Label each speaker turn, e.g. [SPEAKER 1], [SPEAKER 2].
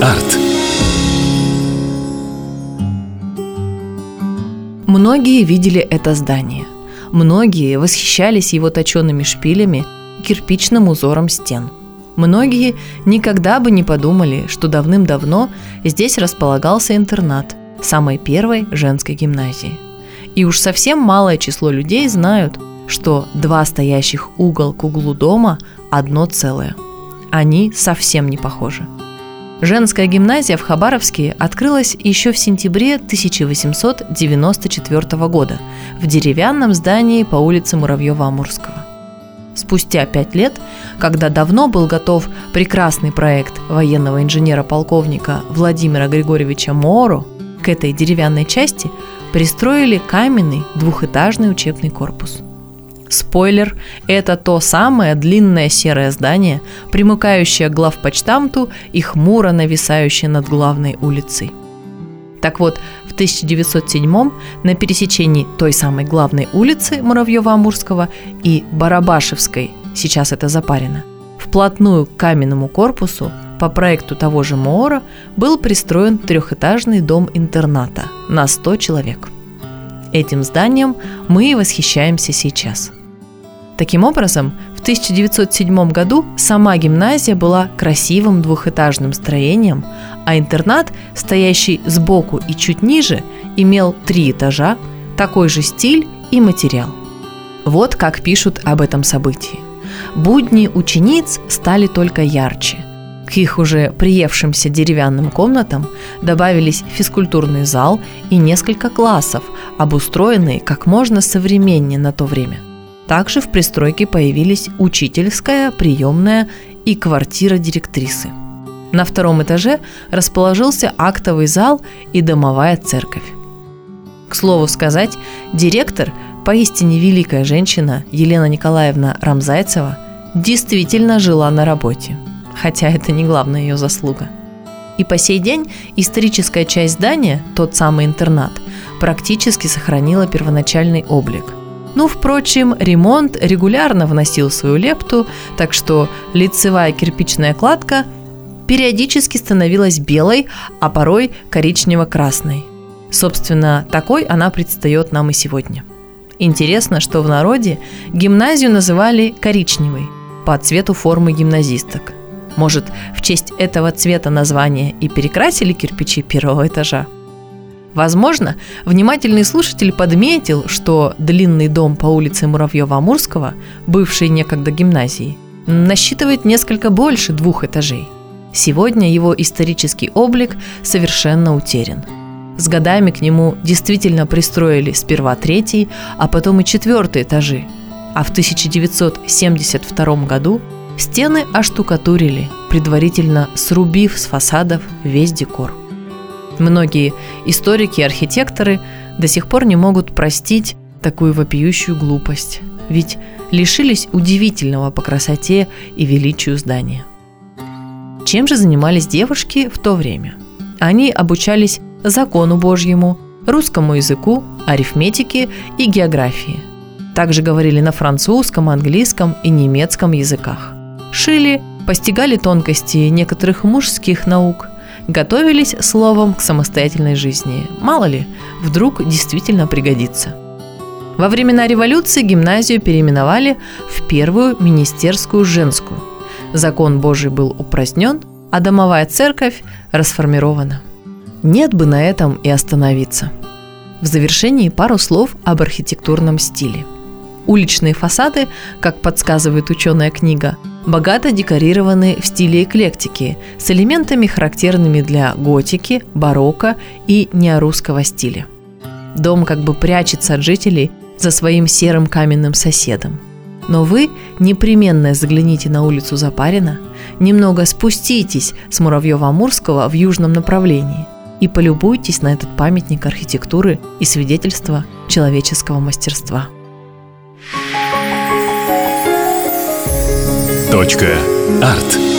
[SPEAKER 1] Арт.
[SPEAKER 2] Многие видели это здание. Многие восхищались его точенными шпилями кирпичным узором стен. Многие никогда бы не подумали, что давным-давно здесь располагался интернат самой первой женской гимназии. И уж совсем малое число людей знают, что два стоящих угол к углу дома – одно целое. Они совсем не похожи. Женская гимназия в Хабаровске открылась еще в сентябре 1894 года в деревянном здании по улице Муравьева-Амурского. Спустя пять лет, когда давно был готов прекрасный проект военного инженера-полковника Владимира Григорьевича Моро, к этой деревянной части пристроили каменный двухэтажный учебный корпус – Спойлер – это то самое длинное серое здание, примыкающее к главпочтамту и хмуро нависающее над главной улицей. Так вот, в 1907 на пересечении той самой главной улицы Муравьева-Амурского и Барабашевской, сейчас это Запарина, вплотную к каменному корпусу по проекту того же Моора был пристроен трехэтажный дом интерната на 100 человек. Этим зданием мы и восхищаемся сейчас – Таким образом, в 1907 году сама гимназия была красивым двухэтажным строением, а интернат, стоящий сбоку и чуть ниже, имел три этажа, такой же стиль и материал. Вот как пишут об этом событии. Будни учениц стали только ярче. К их уже приевшимся деревянным комнатам добавились физкультурный зал и несколько классов, обустроенные как можно современнее на то время – также в пристройке появились учительская, приемная и квартира директрисы. На втором этаже расположился актовый зал и домовая церковь. К слову сказать, директор, поистине великая женщина Елена Николаевна Рамзайцева, действительно жила на работе, хотя это не главная ее заслуга. И по сей день историческая часть здания, тот самый интернат, практически сохранила первоначальный облик – ну, впрочем, ремонт регулярно вносил свою лепту, так что лицевая кирпичная кладка периодически становилась белой, а порой коричнево-красной. Собственно, такой она предстает нам и сегодня. Интересно, что в народе гимназию называли коричневой по цвету формы гимназисток. Может, в честь этого цвета названия и перекрасили кирпичи первого этажа – Возможно, внимательный слушатель подметил, что длинный дом по улице Муравьева-Амурского, бывший некогда гимназией, насчитывает несколько больше двух этажей. Сегодня его исторический облик совершенно утерян. С годами к нему действительно пристроили сперва третий, а потом и четвертый этажи. А в 1972 году стены оштукатурили, предварительно срубив с фасадов весь декор. Многие историки и архитекторы до сих пор не могут простить такую вопиющую глупость, ведь лишились удивительного по красоте и величию здания. Чем же занимались девушки в то время? Они обучались закону Божьему, русскому языку, арифметике и географии. Также говорили на французском, английском и немецком языках. Шили, постигали тонкости некоторых мужских наук – готовились словом к самостоятельной жизни. Мало ли, вдруг действительно пригодится. Во времена революции гимназию переименовали в первую министерскую женскую. Закон Божий был упразднен, а домовая церковь расформирована. Нет бы на этом и остановиться. В завершении пару слов об архитектурном стиле. Уличные фасады, как подсказывает ученая книга, богато декорированы в стиле эклектики с элементами, характерными для готики, барокко и неорусского стиля. Дом как бы прячется от жителей за своим серым каменным соседом. Но вы непременно загляните на улицу Запарина, немного спуститесь с Муравьева-Амурского в южном направлении и полюбуйтесь на этот памятник архитектуры и свидетельства человеческого мастерства.
[SPEAKER 1] Точка. Арт.